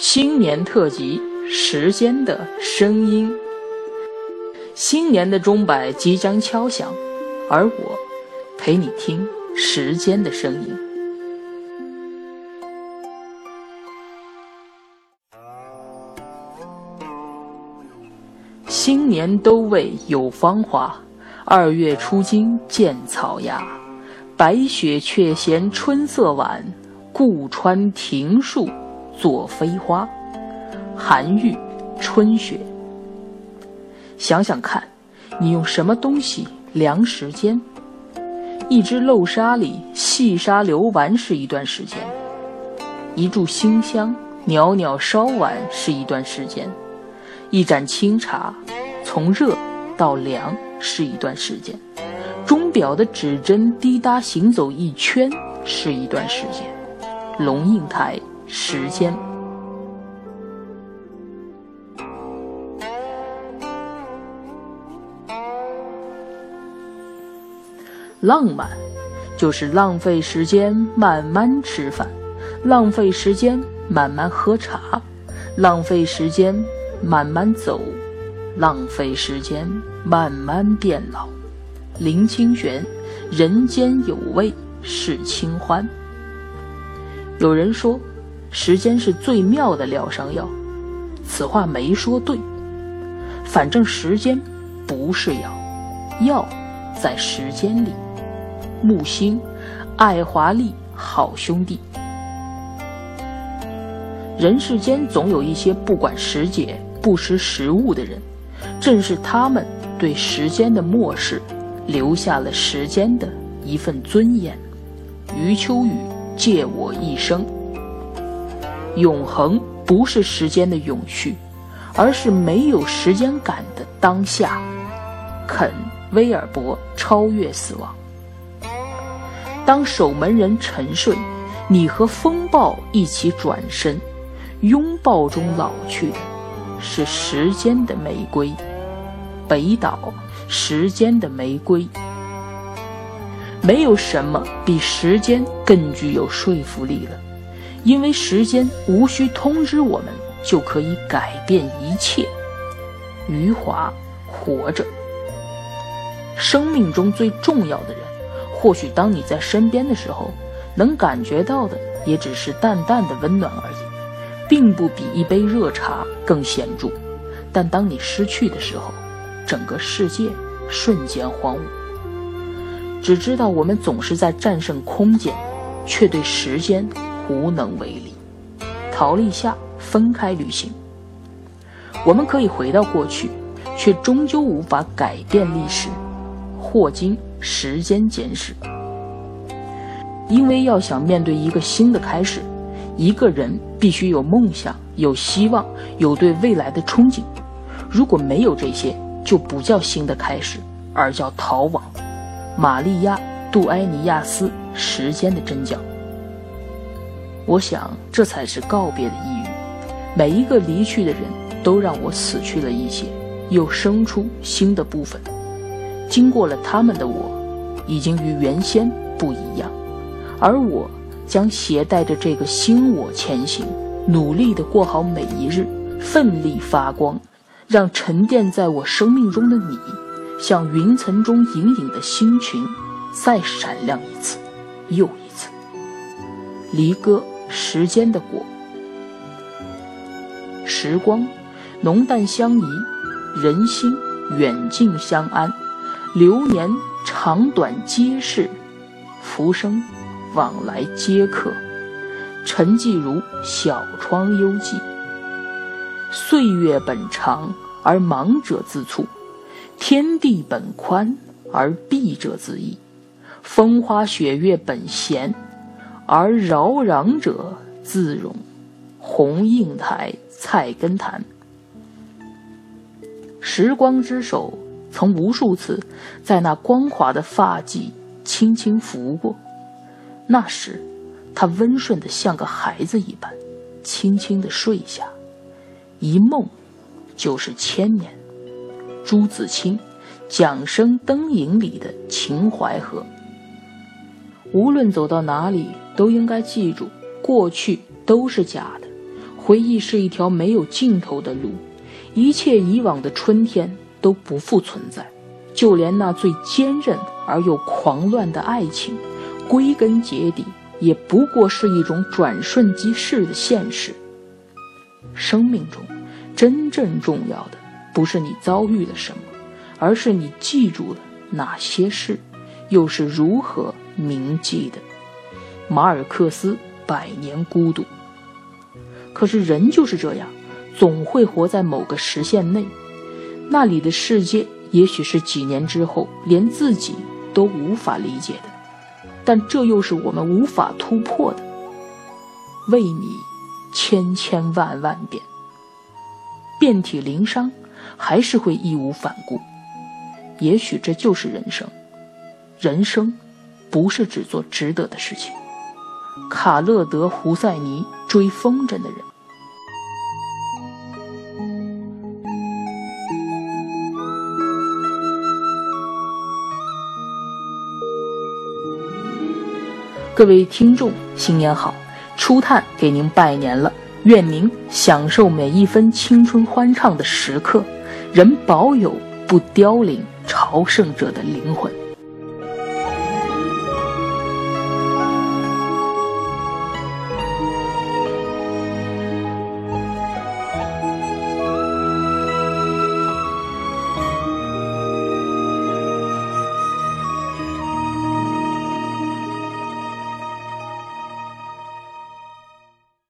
新年特辑《时间的声音》。新年的钟摆即将敲响，而我陪你听时间的声音。新年都未有芳华，二月初惊见草芽。白雪却嫌春色晚，故穿庭树作飞花。韩愈，春雪。想想看，你用什么东西量时间？一只漏沙里细沙流完是一段时间，一炷馨香袅袅烧完是一段时间，一盏清茶从热到凉是一段时间，钟表的指针滴答行走一圈是一段时间。龙应台，时间。浪漫，就是浪费时间慢慢吃饭，浪费时间慢慢喝茶，浪费时间慢慢走，浪费时间慢慢变老。林清玄，人间有味是清欢。有人说，时间是最妙的疗伤药，此话没说对。反正时间不是药，药在时间里。木星，爱华丽好兄弟。人世间总有一些不管时节、不识时务的人，正是他们对时间的漠视，留下了时间的一份尊严。余秋雨借我一生。永恒不是时间的永续，而是没有时间感的当下。肯·威尔伯超越死亡。当守门人沉睡，你和风暴一起转身，拥抱中老去的，是时间的玫瑰。北岛，时间的玫瑰。没有什么比时间更具有说服力了，因为时间无需通知我们，就可以改变一切。余华，活着。生命中最重要的人。或许当你在身边的时候，能感觉到的也只是淡淡的温暖而已，并不比一杯热茶更显著。但当你失去的时候，整个世界瞬间荒芜。只知道我们总是在战胜空间，却对时间无能为力。陶立夏分开旅行。我们可以回到过去，却终究无法改变历史。霍金。时间简史，因为要想面对一个新的开始，一个人必须有梦想、有希望、有对未来的憧憬。如果没有这些，就不叫新的开始，而叫逃亡。玛利亚·杜埃尼亚斯，时间的真相。我想，这才是告别的意义。每一个离去的人都让我死去了一些，又生出新的部分。经过了他们的我，已经与原先不一样，而我将携带着这个新我前行，努力地过好每一日，奋力发光，让沉淀在我生命中的你，像云层中隐隐的星群，再闪亮一次，又一次。离歌，时间的果，时光，浓淡相宜，人心远近相安。流年长短皆是，浮生往来皆客。沉寂如《小窗幽寂》。岁月本长而忙者自促，天地本宽而闭者自易。风花雪月本闲，而扰攘者自容。红印台菜根谭。时光之手。曾无数次在那光滑的发髻轻轻拂过，那时，他温顺的像个孩子一般，轻轻的睡下，一梦，就是千年。朱自清，《桨声灯影》里的秦淮河。无论走到哪里，都应该记住，过去都是假的，回忆是一条没有尽头的路，一切以往的春天都不复存在，就连那最坚韧而又狂乱的爱情，归根结底也不过是一种转瞬即逝的现实。生命中真正重要的，不是你遭遇了什么，而是你记住了哪些事，又是如何铭记的。马尔克斯《百年孤独》。可是人就是这样，总会活在某个时限内，那里的世界也许是几年之后连自己都无法理解的，但这又是我们无法突破的。为你千千万万遍，遍体鳞伤，还是会义无反顾。也许这就是人生，人生不是只做值得的事情。卡勒德·胡塞尼追风筝的人。各位听众，新年好！初探给您拜年了，愿您享受每一分青春欢畅的时刻，仍保有不凋零朝圣者的灵魂。